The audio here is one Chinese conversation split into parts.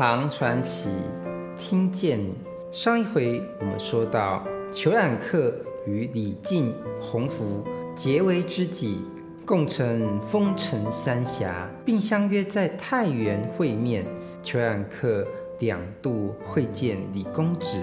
唐传奇，听见。上一回我们说到，虬髯客与李靖、洪福结为知己，共乘风尘三峡，并相约在太原会面。虬髯客两度会见李公子。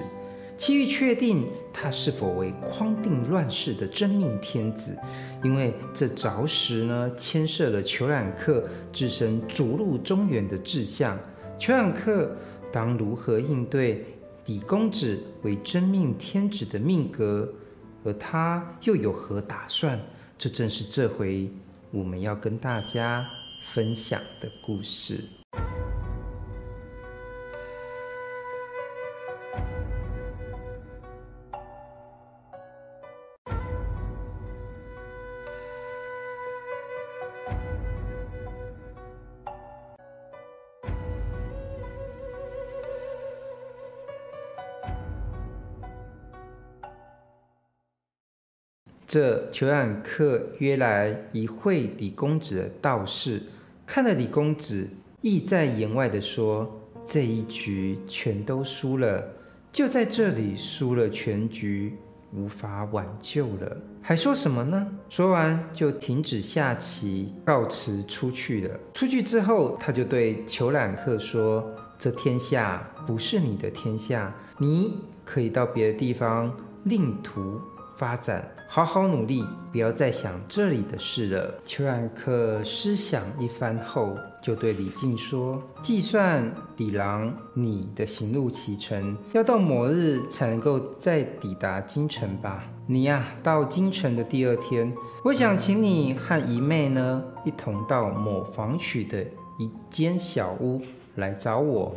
期欲确定他是否为匡定乱世的真命天子，因为这着实呢牵涉了虬髯客自身逐鹿中原的志向。虬髯客当如何应对李公子为真命天子的命格，而他又有何打算？这正是这回我们要跟大家分享的故事。这虬髯客约来一会李公子的道士，看了李公子，意在言外的说：“这一局全都输了，就在这里输了全局，无法挽救了。”还说什么呢？说完就停止下棋，告辞出去了。出去之后，他就对虬髯客说：“这天下不是你的天下，你可以到别的地方另图发展。”好好努力，不要再想这里的事了。虬髯客思想一番后，就对李靖说：“计算李郎你的行路期程，要到某日才能够再抵达京城吧？你呀、到京城的第二天，我想请你和姨妹呢，一同到某房区的一间小屋来找我。”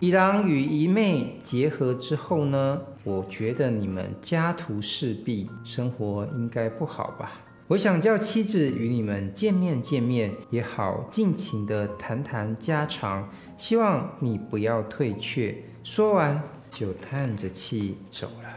李郎与姨妹结合之后呢，我觉得你们家徒四壁，生活应该不好吧？我想叫妻子与你们见面见面，也好尽情地谈谈家常。希望你不要退却。说完就叹着气走了。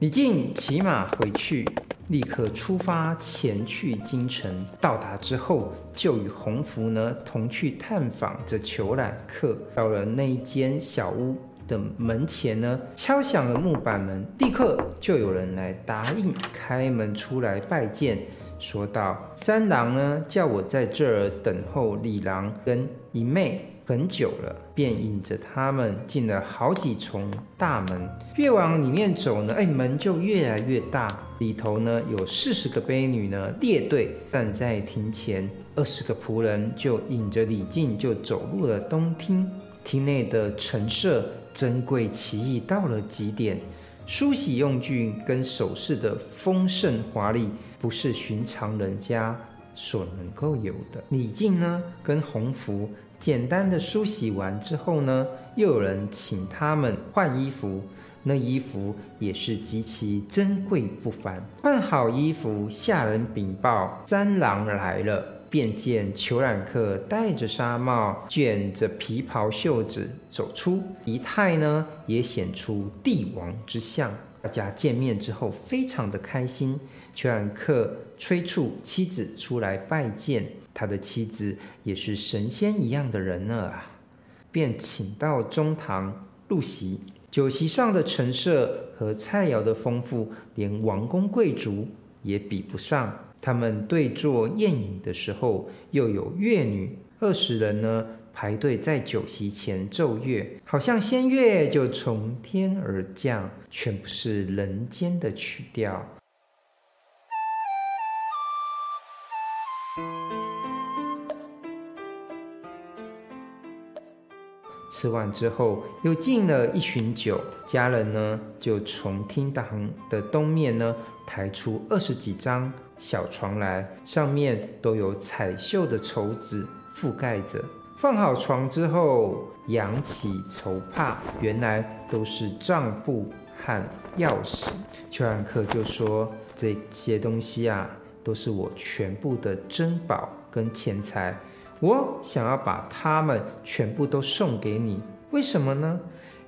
李靖骑马回去。立刻出发前去京城，到达之后就与洪福呢同去探访这虬髯客。到了那一间小屋的门前呢，敲响了木板门，立刻就有人来答应开门出来拜见，说道：“三郎呢叫我在这儿等候李郎跟姨妹。”很久了，便引着他们进了好几重大门。越往里面走呢，哎，门就越来越大。里头呢，有四十个婢女呢列队站在庭前，二十个仆人就引着李靖就走入了东厅。厅内的陈设珍贵奇异到了极点，梳洗用具跟首饰的丰盛华丽，不是寻常人家所能够有的。李靖呢，跟洪福。简单的梳洗完之后呢，又有人请他们换衣服，那衣服也是极其珍贵不凡。换好衣服，下人禀报三郎来了，便见虬髯客戴着纱帽，卷着皮袍袖子走出，仪态呢也显出帝王之相。大家见面之后非常的开心，虬髯客催促妻子出来拜见。他的妻子也是神仙一样的人呢啊，便请到中堂入席。酒席上的陈设和菜肴的丰富，连王公贵族也比不上。他们对坐宴饮的时候，又有乐女二十人呢，排队在酒席前奏乐，好像仙乐就从天而降，全不是人间的曲调。吃完之后，又敬了一巡酒，家人呢就从厅堂的东面呢抬出二十几张小床来，上面都有彩绣的绸子覆盖着。放好床之后，扬起绸帕，原来都是账簿和钥匙。虬髯客就说：“这些东西啊，都是我全部的珍宝跟钱财。”我想要把他们全部都送给你，为什么呢？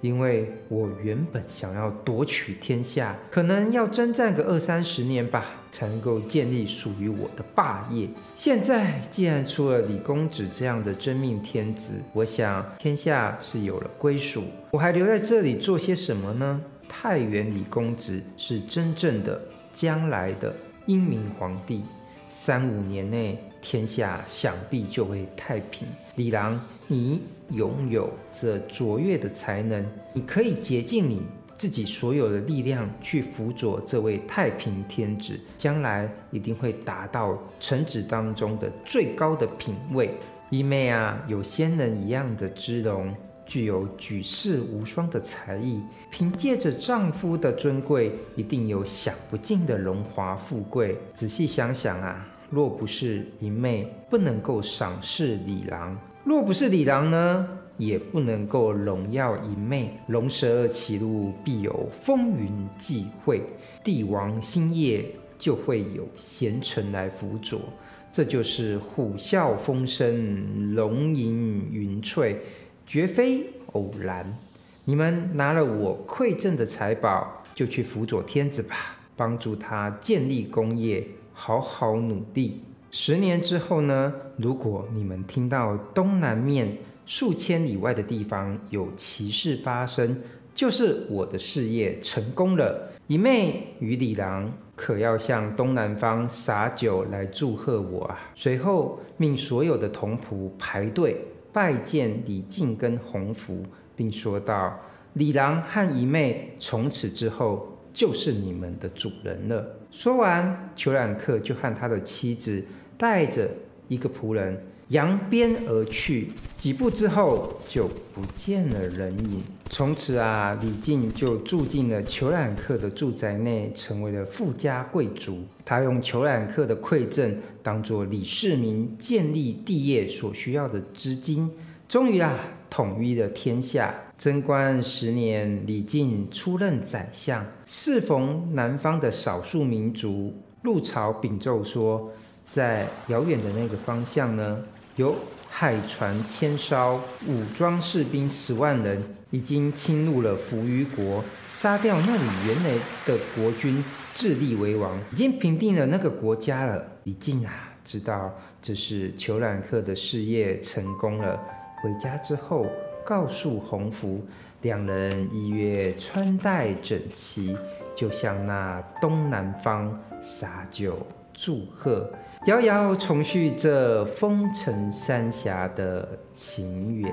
因为我原本想要夺取天下，可能要征战个二三十年吧，才能够建立属于我的霸业。现在既然出了李公子这样的真命天子，我想天下是有了归属，我还留在这里做些什么呢？太原李公子是真正的将来的英明皇帝，三五年内天下想必就会太平。李郎，你拥有这卓越的才能，你可以竭尽你自己所有的力量去辅佐这位太平天子，将来一定会达到臣子当中的最高的品位。一妹啊，有仙人一样的姿容，具有举世无双的才艺，凭借着丈夫的尊贵，一定有享不尽的荣华富贵。仔细想想啊。若不是一妹不能够赏识李郎，若不是李郎呢，也不能够荣耀一妹。龙蛇起路必有风云际会，帝王兴业就会有贤臣来辅佐，这就是虎啸风生，龙吟云翠，绝非偶然。你们拿了我馈赠的财宝，就去辅佐天子吧，帮助他建立功业。好好努力。十年之后呢？如果你们听到东南面数千里外的地方有奇事发生，就是我的事业成功了。一妹与李郎可要向东南方洒酒来祝贺我啊！随后命所有的童仆排队拜见李靖跟洪福，并说道：“李郎和姨妹从此之后。”就是你们的主人了。说完，裘冉克就和他的妻子带着一个仆人扬鞭而去。几步之后，就不见了人影。从此啊，李靖就住进了虬髯客的住宅内，成为了富家贵族。他用虬髯客的馈赠当做李世民建立帝业所需要的资金。终于啊，统一了天下。贞观十年，李靖出任宰相，适逢南方的少数民族入朝禀奏说，在遥远的那个方向呢，有海船千艘，武装士兵十万人，已经侵入了扶余国，杀掉那里原来的国君，自立为王，已经平定了那个国家了。李靖啊，知道这是虬髯客的事业成功了，回家之后。告诉洪福，两人一月穿戴整齐，就向那东南方洒酒祝贺，遥遥重续这风尘三峡的情缘。